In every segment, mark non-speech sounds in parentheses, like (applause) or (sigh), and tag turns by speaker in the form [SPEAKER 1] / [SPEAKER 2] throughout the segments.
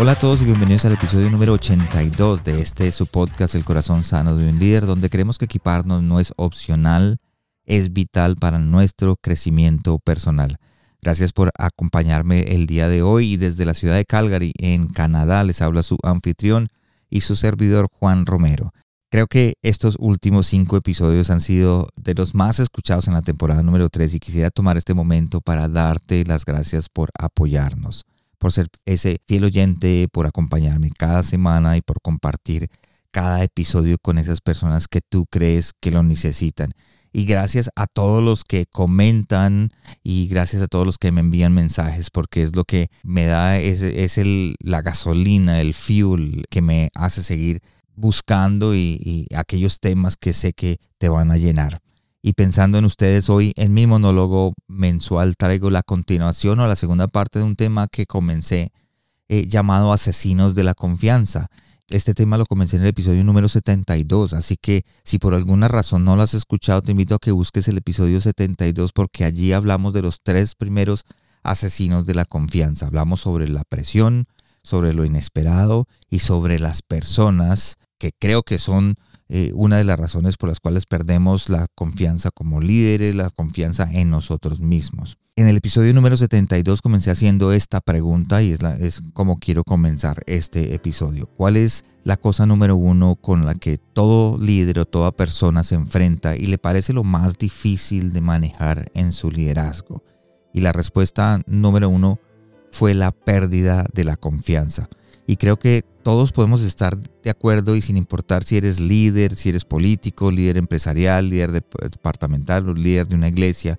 [SPEAKER 1] Hola a todos y bienvenidos al episodio número 82 de este su podcast El corazón sano de un líder, donde creemos que equiparnos no es opcional, es vital para nuestro crecimiento personal. Gracias por acompañarme el día de hoy y desde la ciudad de Calgary, en Canadá, les habla su anfitrión y su servidor Juan Romero. Creo que estos últimos cinco episodios han sido de los más escuchados en la temporada número 3 y quisiera tomar este momento para darte las gracias por apoyarnos por ser ese fiel oyente, por acompañarme cada semana y por compartir cada episodio con esas personas que tú crees que lo necesitan. Y gracias a todos los que comentan y gracias a todos los que me envían mensajes porque es lo que me da, es, es el, la gasolina, el fuel que me hace seguir buscando y, y aquellos temas que sé que te van a llenar y pensando en ustedes hoy en mi monólogo mensual traigo la continuación o la segunda parte de un tema que comencé eh, llamado Asesinos de la Confianza. Este tema lo comencé en el episodio número 72, así que si por alguna razón no lo has escuchado, te invito a que busques el episodio 72 porque allí hablamos de los tres primeros asesinos de la confianza. Hablamos sobre la presión, sobre lo inesperado y sobre las personas que creo que son eh, una de las razones por las cuales perdemos la confianza como líderes, la confianza en nosotros mismos. En el episodio número 72 comencé haciendo esta pregunta y es, es como quiero comenzar este episodio. ¿Cuál es la cosa número uno con la que todo líder o toda persona se enfrenta y le parece lo más difícil de manejar en su liderazgo? Y la respuesta número uno fue la pérdida de la confianza. Y creo que todos podemos estar de acuerdo y sin importar si eres líder, si eres político, líder empresarial, líder departamental o líder de una iglesia,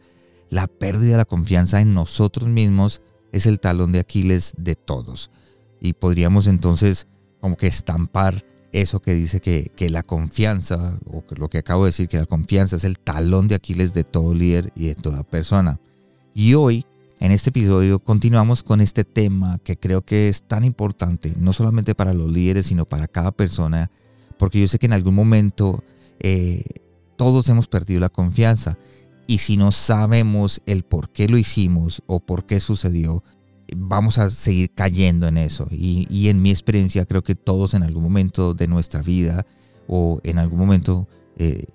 [SPEAKER 1] la pérdida de la confianza en nosotros mismos es el talón de Aquiles de todos. Y podríamos entonces como que estampar eso que dice que, la confianza, o lo que acabo de decir, que la confianza es el talón de Aquiles de todo líder y de toda persona. Y hoy en este episodio continuamos con este tema que creo que es tan importante, no solamente para los líderes, sino para cada persona, porque yo sé que en algún momento eh, todos hemos perdido la confianza y si no sabemos el por qué lo hicimos o por qué sucedió, vamos a seguir cayendo en eso. Y, en mi experiencia creo que todos en algún momento de nuestra vida o en algún momento... Eh,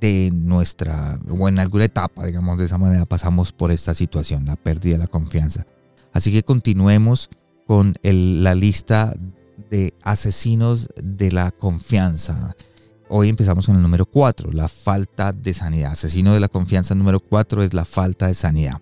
[SPEAKER 1] de nuestra, o en alguna etapa, digamos de esa manera, pasamos por esta situación, la pérdida de la confianza. Así que continuemos con la lista de asesinos de la confianza. Hoy empezamos con el número 4, la falta de sanidad. Asesino de la confianza número 4 es la falta de sanidad.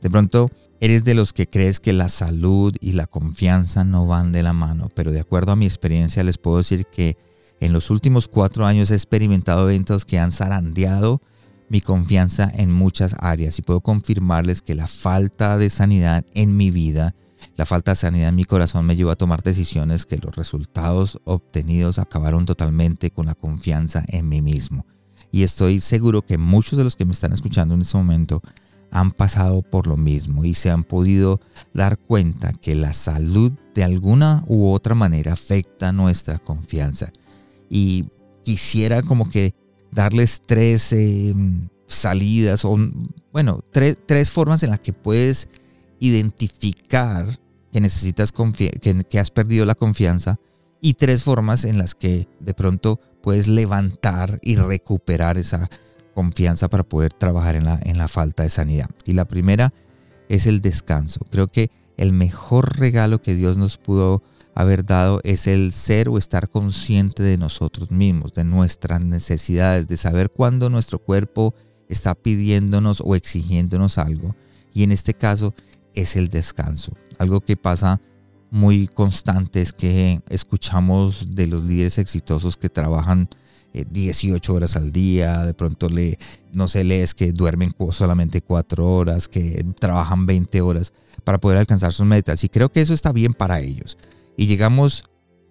[SPEAKER 1] De pronto, eres de los que crees que la salud y la confianza no van de la mano, pero de acuerdo a mi experiencia les puedo decir que en los últimos cuatro años he experimentado eventos que han zarandeado mi confianza en muchas áreas y puedo confirmarles que la falta de sanidad en mi vida, la falta de sanidad en mi corazón me llevó a tomar decisiones que los resultados obtenidos acabaron totalmente con la confianza en mí mismo. Y estoy seguro que muchos de los que me están escuchando en este momento han pasado por lo mismo y se han podido dar cuenta que la salud de alguna u otra manera afecta nuestra confianza y quisiera como que darles tres eh, salidas o, bueno, tres, tres, formas en las que puedes identificar que necesitas que, que has perdido la confianza y tres formas en las que de pronto puedes levantar y recuperar esa confianza para poder trabajar en la, en la falta de sanidad. Y la primera es el descanso. Creo que el mejor regalo que Dios nos pudo haber dado es el ser o estar consciente de nosotros mismos, de nuestras necesidades, de saber cuándo nuestro cuerpo está pidiéndonos o exigiéndonos algo. Y en este caso es el descanso. Algo que pasa muy constante es que escuchamos de los líderes exitosos que trabajan 18 eh, horas al día, de pronto le, no sé, lees que duermen solamente 4 horas, que trabajan 20 horas para poder alcanzar sus metas. Y creo que eso está bien para ellos. Y llegamos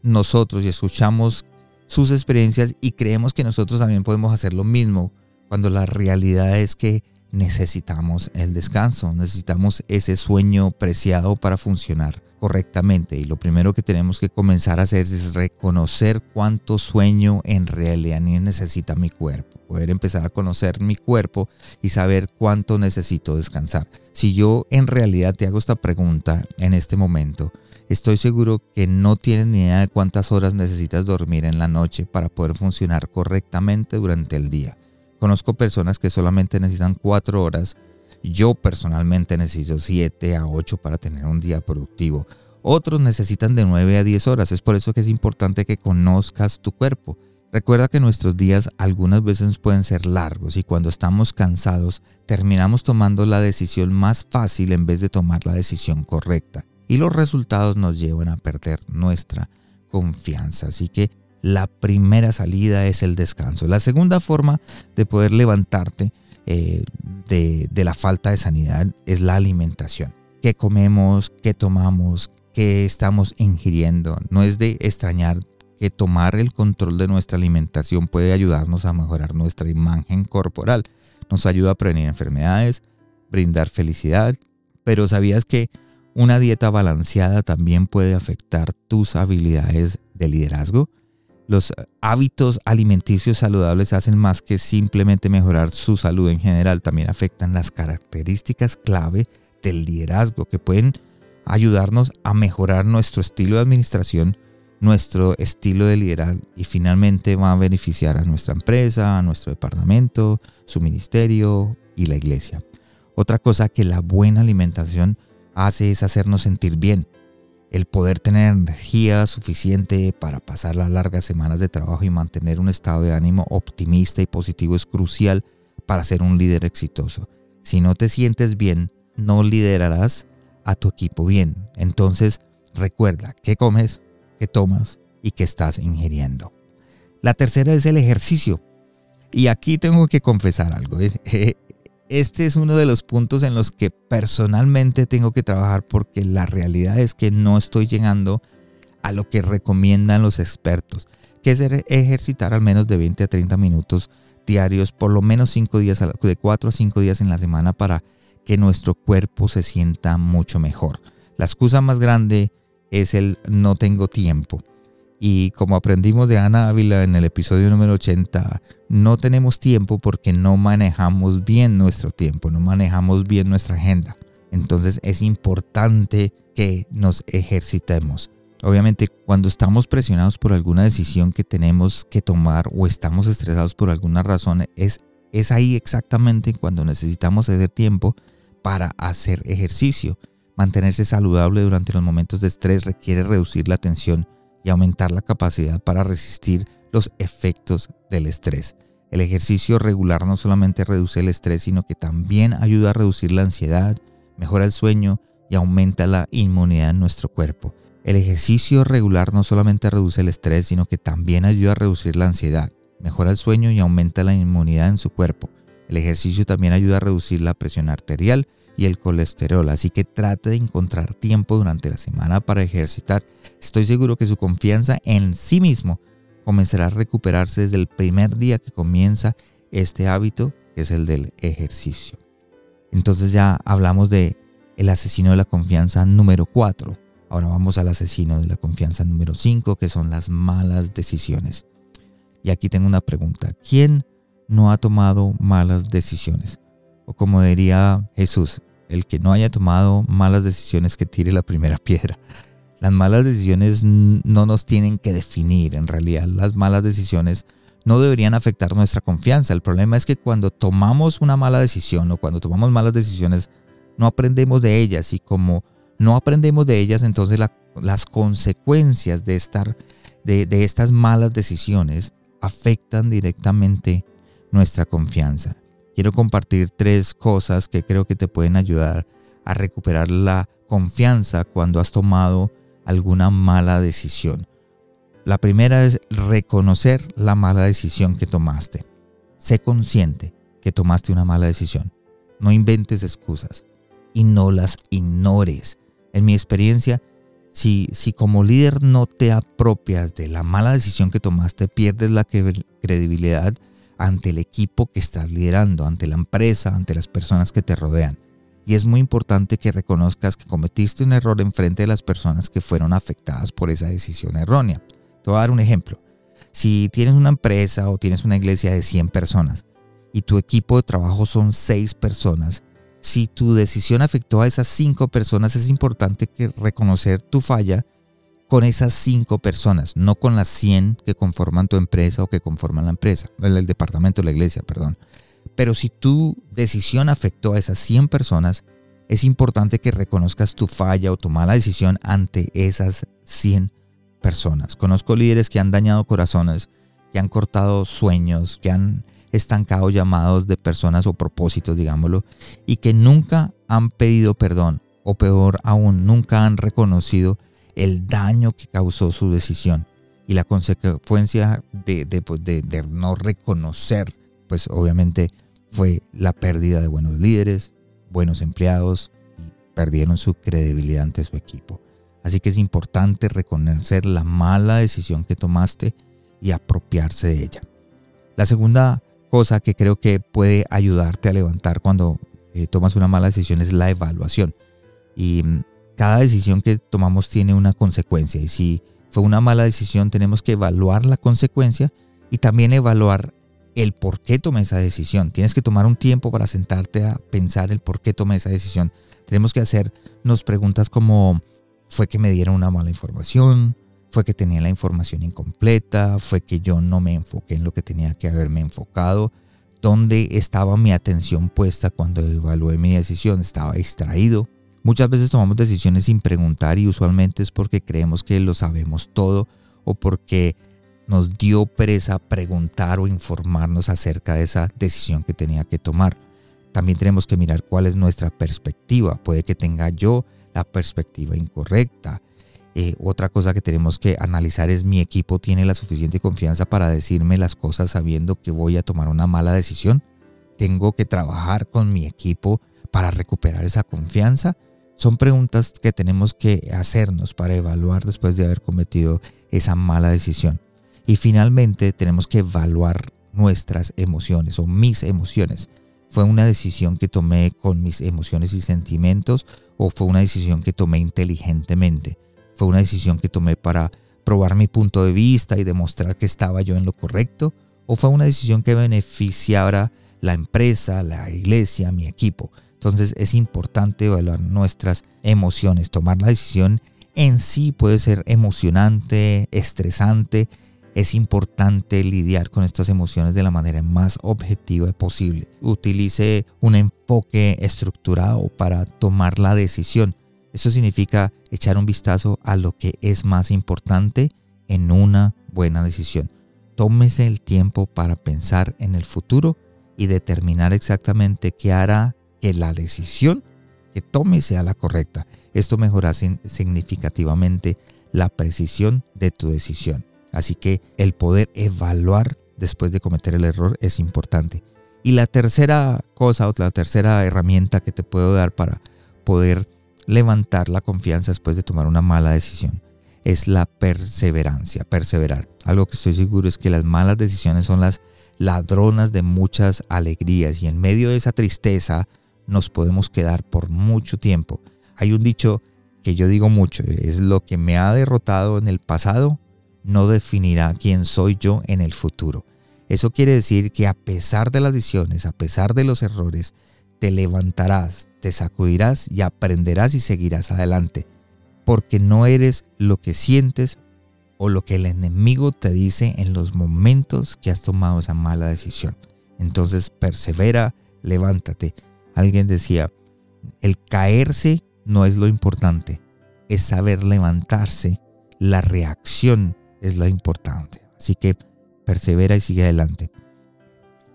[SPEAKER 1] nosotros y escuchamos sus experiencias y creemos que nosotros también podemos hacer lo mismo, cuando la realidad es que necesitamos el descanso, necesitamos ese sueño preciado para funcionar correctamente. Y lo primero que tenemos que comenzar a hacer es reconocer cuánto sueño en realidad necesita mi cuerpo. Poder empezar a conocer mi cuerpo y saber cuánto necesito descansar. Si yo en realidad te hago esta pregunta en este momento, estoy seguro que no tienes ni idea de cuántas horas necesitas dormir en la noche para poder funcionar correctamente durante el día. Conozco personas que solamente necesitan cuatro horas. Yo personalmente necesito siete a ocho para tener un día productivo. Otros necesitan de 9 a 10 horas. Es por eso que es importante que conozcas tu cuerpo. Recuerda que nuestros días algunas veces pueden ser largos y cuando estamos cansados terminamos tomando la decisión más fácil en vez de tomar la decisión correcta. Y los resultados nos llevan a perder nuestra confianza. Así que la primera salida es el descanso. La segunda forma de poder levantarte eh, de, de la falta de sanidad es la alimentación. ¿Qué comemos? ¿Qué tomamos? ¿Qué estamos ingiriendo? No es de extrañar que tomar el control de nuestra alimentación puede ayudarnos a mejorar nuestra imagen corporal. Nos ayuda a prevenir enfermedades, brindar felicidad, pero ¿sabías que una dieta balanceada también puede afectar tus habilidades de liderazgo? Los hábitos alimenticios saludables hacen más que simplemente mejorar su salud en general, también afectan las características clave del liderazgo que pueden ayudarnos a mejorar nuestro estilo de administración, nuestro estilo de liderar y finalmente va a beneficiar a nuestra empresa, a nuestro departamento, su ministerio y la iglesia. Otra cosa que la buena alimentación hace es hacernos sentir bien, el poder tener energía suficiente para pasar las largas semanas de trabajo y mantener un estado de ánimo optimista y positivo es crucial para ser un líder exitoso. Si no te sientes bien, no liderarás a tu equipo bien. Entonces, recuerda qué comes, qué tomas y qué estás ingiriendo. La tercera es el ejercicio. Y aquí tengo que confesar algo. (laughs) Eh, este es uno de los puntos en los que personalmente tengo que trabajar porque la realidad es que no estoy llegando a lo que recomiendan los expertos, que es ejercitar al menos de 20 a 30 minutos diarios, por lo menos 5 días, de 4 a 5 días en la semana para que nuestro cuerpo se sienta mucho mejor. La excusa más grande es el no tengo tiempo. Y como aprendimos de Ana Ávila en el episodio número 80, no tenemos tiempo porque no manejamos bien nuestro tiempo, no manejamos bien nuestra agenda. Entonces es importante que nos ejercitemos. Obviamente cuando estamos presionados por alguna decisión que tenemos que tomar o estamos estresados por alguna razón, es, es ahí exactamente cuando necesitamos ese tiempo para hacer ejercicio. Mantenerse saludable durante los momentos de estrés requiere reducir la tensión y aumentar la capacidad para resistir los efectos del estrés. El ejercicio regular no solamente reduce el estrés, sino que también ayuda a reducir la ansiedad, mejora el sueño y aumenta la inmunidad en nuestro cuerpo. El ejercicio regular no solamente reduce el estrés, sino que también ayuda a reducir la ansiedad, mejora el sueño y aumenta la inmunidad en su cuerpo. El ejercicio también ayuda a reducir la presión arterial y el colesterol, así que trate de encontrar tiempo durante la semana para ejercitar. Estoy seguro que su confianza en sí mismo comenzará a recuperarse desde el primer día que comienza este hábito, que es el del ejercicio. Entonces ya hablamos de el asesino de la confianza número 4. Ahora vamos al asesino de la confianza número 5, que son las malas decisiones. Y aquí tengo una pregunta. ¿Quién no ha tomado malas decisiones? O como diría Jesús, el que no haya tomado malas decisiones que tire la primera (laughs) piedra. Las malas decisiones no nos tienen que definir, en realidad las malas decisiones no deberían afectar nuestra confianza. El problema es que cuando tomamos una mala decisión o cuando tomamos malas decisiones, no aprendemos de ellas y como no aprendemos de ellas, entonces las consecuencias de, estar, de, estas malas decisiones afectan directamente nuestra confianza quiero compartir tres cosas que creo que te pueden ayudar a recuperar la confianza cuando has tomado alguna mala decisión. La primera es reconocer la mala decisión que tomaste. Sé consciente que tomaste una mala decisión. No inventes excusas y no las ignores. En mi experiencia, si, si como líder no te apropias de la mala decisión que tomaste, pierdes la credibilidad ante el equipo que estás liderando, ante la empresa, ante las personas que te rodean. Y es muy importante que reconozcas que cometiste un error en frente de las personas que fueron afectadas por esa decisión errónea. Te voy a dar un ejemplo. Si tienes una empresa o tienes una iglesia de 100 personas y tu equipo de trabajo son 6 personas, si tu decisión afectó a esas 5 personas, es importante que reconocer tu falla con esas 5 personas, no con las 100 que conforman tu empresa o que conforman la empresa, el departamento de la iglesia, perdón. Pero si tu decisión afectó a esas 100 personas, es importante que reconozcas tu falla o tu mala decisión ante esas 100 personas. Conozco líderes que han dañado corazones, que han cortado sueños, que han estancado llamados de personas o propósitos, digámoslo, y que nunca han pedido perdón, o peor aún, nunca han reconocido el daño que causó su decisión y la consecuencia de, pues, de, de, no reconocer, pues obviamente fue la pérdida de buenos líderes, buenos empleados y perdieron su credibilidad ante su equipo. Así que es importante reconocer la mala decisión que tomaste y apropiarse de ella. La segunda cosa que creo que puede ayudarte a levantar cuando eh, tomas una mala decisión es la evaluación. Y mm, cada decisión que tomamos tiene una consecuencia. Y si fue una mala decisión, tenemos que evaluar la consecuencia y también evaluar el por qué tomé esa decisión. Tienes que tomar un tiempo para sentarte a pensar el por qué tomé esa decisión. Tenemos que hacernos preguntas como fue que me dieron una mala información, fue que tenía la información incompleta, fue que yo no me enfoqué en lo que tenía que haberme enfocado, dónde estaba mi atención puesta cuando evalué mi decisión, estaba distraído. Muchas veces tomamos decisiones sin preguntar y usualmente es porque creemos que lo sabemos todo o porque nos dio pereza preguntar o informarnos acerca de esa decisión que tenía que tomar. También tenemos que mirar cuál es nuestra perspectiva. Puede que tenga yo la perspectiva incorrecta. Eh, otra cosa que tenemos que analizar es mi equipo tiene la suficiente confianza para decirme las cosas sabiendo que voy a tomar una mala decisión. Tengo que trabajar con mi equipo para recuperar esa confianza. Son preguntas que tenemos que hacernos para evaluar después de haber cometido esa mala decisión. Y finalmente tenemos que evaluar nuestras emociones o mis emociones. ¿Fue una decisión que tomé con mis emociones y sentimientos o fue una decisión que tomé inteligentemente? ¿Fue una decisión que tomé para probar mi punto de vista y demostrar que estaba yo en lo correcto? ¿O fue una decisión que beneficiara la empresa, la iglesia, mi equipo? Entonces es importante evaluar nuestras emociones. Tomar la decisión en sí puede ser emocionante, estresante es importante lidiar con estas emociones de la manera más objetiva posible. Utilice un enfoque estructurado para tomar la decisión. Eso significa echar un vistazo a lo que es más importante en una buena decisión. Tómese el tiempo para pensar en el futuro y determinar exactamente qué hará que la decisión que tome sea la correcta. Esto mejora significativamente la precisión de tu decisión. Así que el poder evaluar después de cometer el error es importante. Y la tercera cosa o la tercera herramienta que te puedo dar para poder levantar la confianza después de tomar una mala decisión es la perseverancia, perseverar. Algo que estoy seguro es que las malas decisiones son las ladronas de muchas alegrías y en medio de esa tristeza nos podemos quedar por mucho tiempo. Hay un dicho que yo digo mucho, es lo que me ha derrotado en el pasado no definirá quién soy yo en el futuro. Eso quiere decir que a pesar de las decisiones, a pesar de los errores, te levantarás, te sacudirás y aprenderás y seguirás adelante, porque no eres lo que sientes o lo que el enemigo te dice en los momentos que has tomado esa mala decisión. Entonces persevera, levántate. Alguien decía, el caerse no es lo importante, es saber levantarse, la reacción es lo importante. Así que persevera y sigue adelante.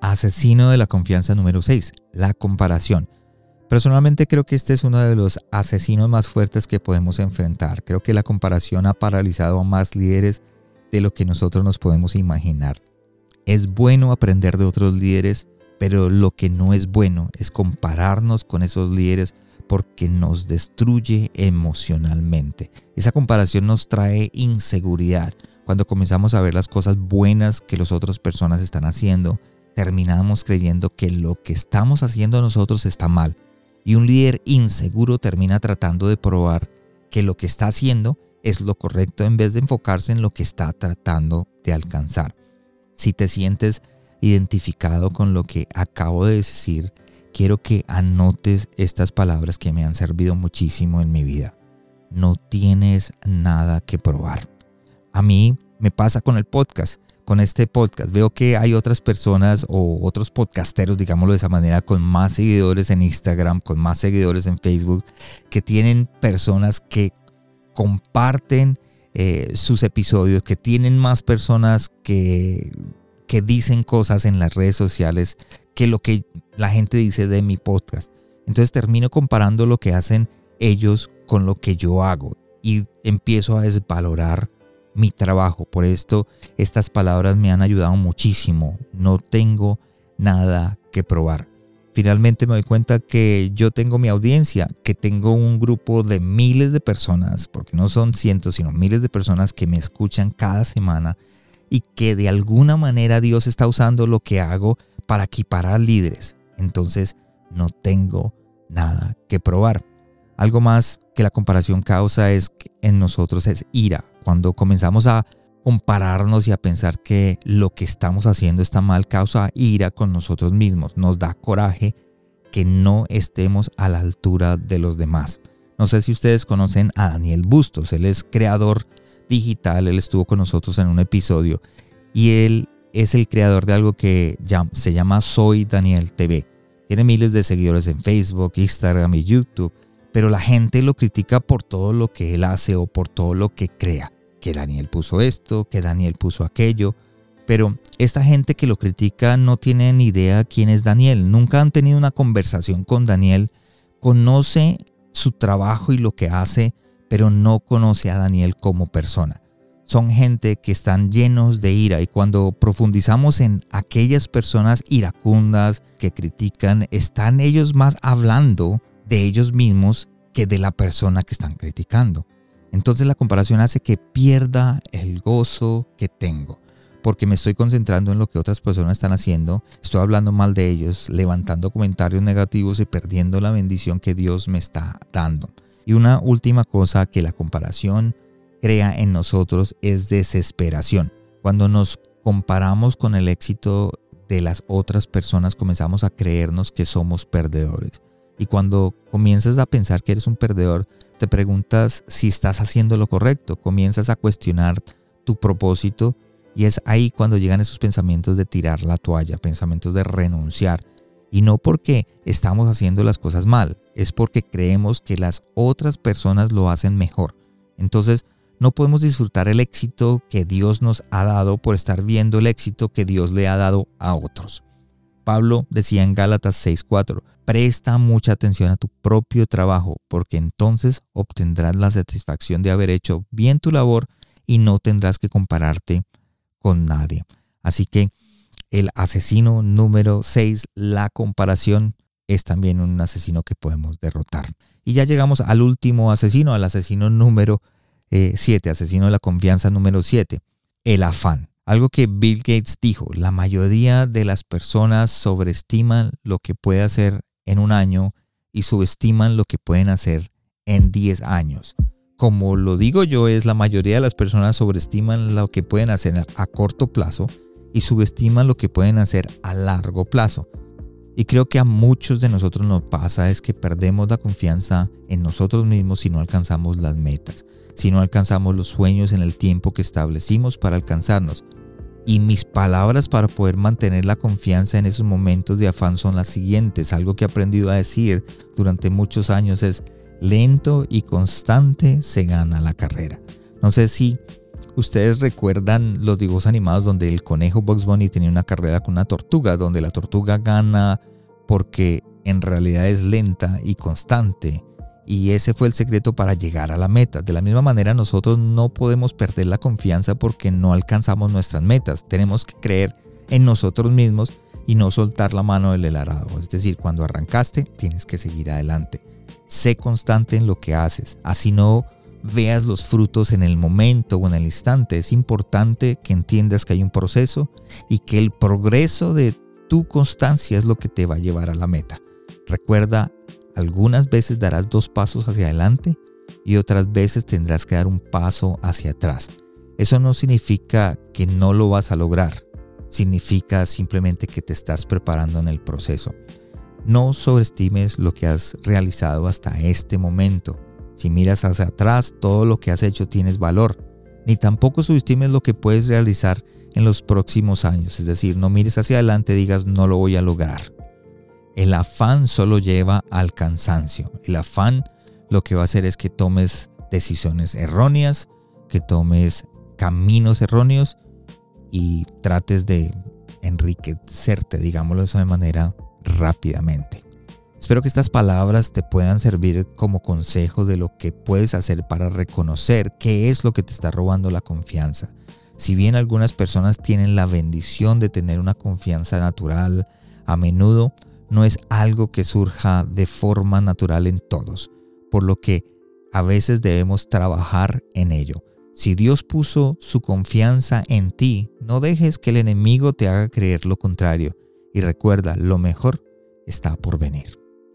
[SPEAKER 1] Asesino de la confianza número 6, la comparación. Personalmente creo que este es uno de los asesinos más fuertes que podemos enfrentar. Creo que la comparación ha paralizado a más líderes de lo que nosotros nos podemos imaginar. Es bueno aprender de otros líderes, pero lo que no es bueno es compararnos con esos líderes porque nos destruye emocionalmente. Esa comparación nos trae inseguridad. Cuando comenzamos a ver las cosas buenas que las otras personas están haciendo, terminamos creyendo que lo que estamos haciendo nosotros está mal. Y un líder inseguro termina tratando de probar que lo que está haciendo es lo correcto en vez de enfocarse en lo que está tratando de alcanzar. Si te sientes identificado con lo que acabo de decir, quiero que anotes estas palabras que me han servido muchísimo en mi vida. No tienes nada que probar. A mí me pasa con el podcast, con este podcast. Veo que hay otras personas o otros podcasteros, digámoslo de esa manera, con más seguidores en Instagram, con más seguidores en Facebook, que tienen personas que comparten eh, sus episodios, que tienen más personas que, que dicen cosas en las redes sociales que lo que la gente dice de mi podcast. Entonces termino comparando lo que hacen ellos con lo que yo hago y empiezo a desvalorar mi trabajo. Por esto estas palabras me han ayudado muchísimo. No tengo nada que probar. Finalmente me doy cuenta que yo tengo mi audiencia, que tengo un grupo de miles de personas, porque no son cientos, sino miles de personas que me escuchan cada semana y que de alguna manera Dios está usando lo que hago para equiparar líderes. Entonces no tengo nada que probar. Algo más que la comparación causa es que en nosotros es ira. Cuando comenzamos a compararnos y a pensar que lo que estamos haciendo está mal causa ira con nosotros mismos. Nos da coraje que no estemos a la altura de los demás. No sé si ustedes conocen a Daniel Bustos. Él es creador digital. Él estuvo con nosotros en un episodio y él es el creador de algo que se llama Soy Daniel TV. Tiene miles de seguidores en Facebook, Instagram y YouTube, pero la gente lo critica por todo lo que él hace o por todo lo que crea que Daniel puso esto, que Daniel puso aquello, pero esta gente que lo critica no tiene ni idea quién es Daniel, nunca han tenido una conversación con Daniel, conoce su trabajo y lo que hace, pero no conoce a Daniel como persona. Son gente que están llenos de ira y cuando profundizamos en aquellas personas iracundas que critican, están ellos más hablando de ellos mismos que de la persona que están criticando. Entonces la comparación hace que pierda el gozo que tengo, porque me estoy concentrando en lo que otras personas están haciendo, estoy hablando mal de ellos, levantando comentarios negativos y perdiendo la bendición que Dios me está dando. Y una última cosa que la comparación crea en nosotros es desesperación. Cuando nos comparamos con el éxito de las otras personas, comenzamos a creernos que somos perdedores. Y cuando comienzas a pensar que eres un perdedor, te preguntas si estás haciendo lo correcto, comienzas a cuestionar tu propósito y es ahí cuando llegan esos pensamientos de tirar la toalla, pensamientos de renunciar. Y no porque estamos haciendo las cosas mal, es porque creemos que las otras personas lo hacen mejor. Entonces, no podemos disfrutar el éxito que Dios nos ha dado por estar viendo el éxito que Dios le ha dado a otros. Pablo decía en Gálatas 6:4, presta mucha atención a tu propio trabajo, porque entonces obtendrás la satisfacción de haber hecho bien tu labor y no tendrás que compararte con nadie. Así que el asesino número 6, la comparación, es también un asesino que podemos derrotar. Y ya llegamos al último asesino, al asesino número 7, eh, asesino de la confianza número 7, el afán. Algo que Bill Gates dijo, la mayoría de las personas sobreestiman lo que puede hacer en un año y subestiman lo que pueden hacer en 10 años. Como lo digo yo, es la mayoría de las personas sobreestiman lo que pueden hacer a corto plazo y subestiman lo que pueden hacer a largo plazo. Y creo que a muchos de nosotros nos pasa es que perdemos la confianza en nosotros mismos si no alcanzamos las metas, si no alcanzamos los sueños en el tiempo que establecimos para alcanzarnos. Y mis palabras para poder mantener la confianza en esos momentos de afán son las siguientes. Algo que he aprendido a decir durante muchos años es, lento y constante se gana la carrera. No sé si ustedes recuerdan los dibujos animados donde el conejo Bugs Bunny tenía una carrera con una tortuga, donde la tortuga gana porque en realidad es lenta y constante Y ese fue el secreto para llegar a la meta. De la misma manera, nosotros no podemos perder la confianza porque no alcanzamos nuestras metas. Tenemos que creer en nosotros mismos y no soltar la mano del arado. Es decir, cuando arrancaste, tienes que seguir adelante. Sé constante en lo que haces. Así no veas los frutos en el momento o en el instante. Es importante que entiendas que hay un proceso y que el progreso de tu constancia es lo que te va a llevar a la meta. Recuerda, algunas veces darás dos pasos hacia adelante y otras veces tendrás que dar un paso hacia atrás. Eso no significa que no lo vas a lograr, significa simplemente que te estás preparando en el proceso. No sobreestimes lo que has realizado hasta este momento. Si miras hacia atrás, todo lo que has hecho tienes valor. Ni tampoco subestimes lo que puedes realizar en los próximos años. Es decir, no mires hacia adelante y digas no lo voy a lograr. El afán solo lleva al cansancio. El afán lo que va a hacer es que tomes decisiones erróneas, que tomes caminos erróneos y trates de enriquecerte, digámoslo de esa manera, rápidamente. Espero que estas palabras te puedan servir como consejo de lo que puedes hacer para reconocer qué es lo que te está robando la confianza. Si bien algunas personas tienen la bendición de tener una confianza natural, a menudo no es algo que surja de forma natural en todos, por lo que a veces debemos trabajar en ello. Si Dios puso su confianza en ti, no dejes que el enemigo te haga creer lo contrario y recuerda, lo mejor está por venir.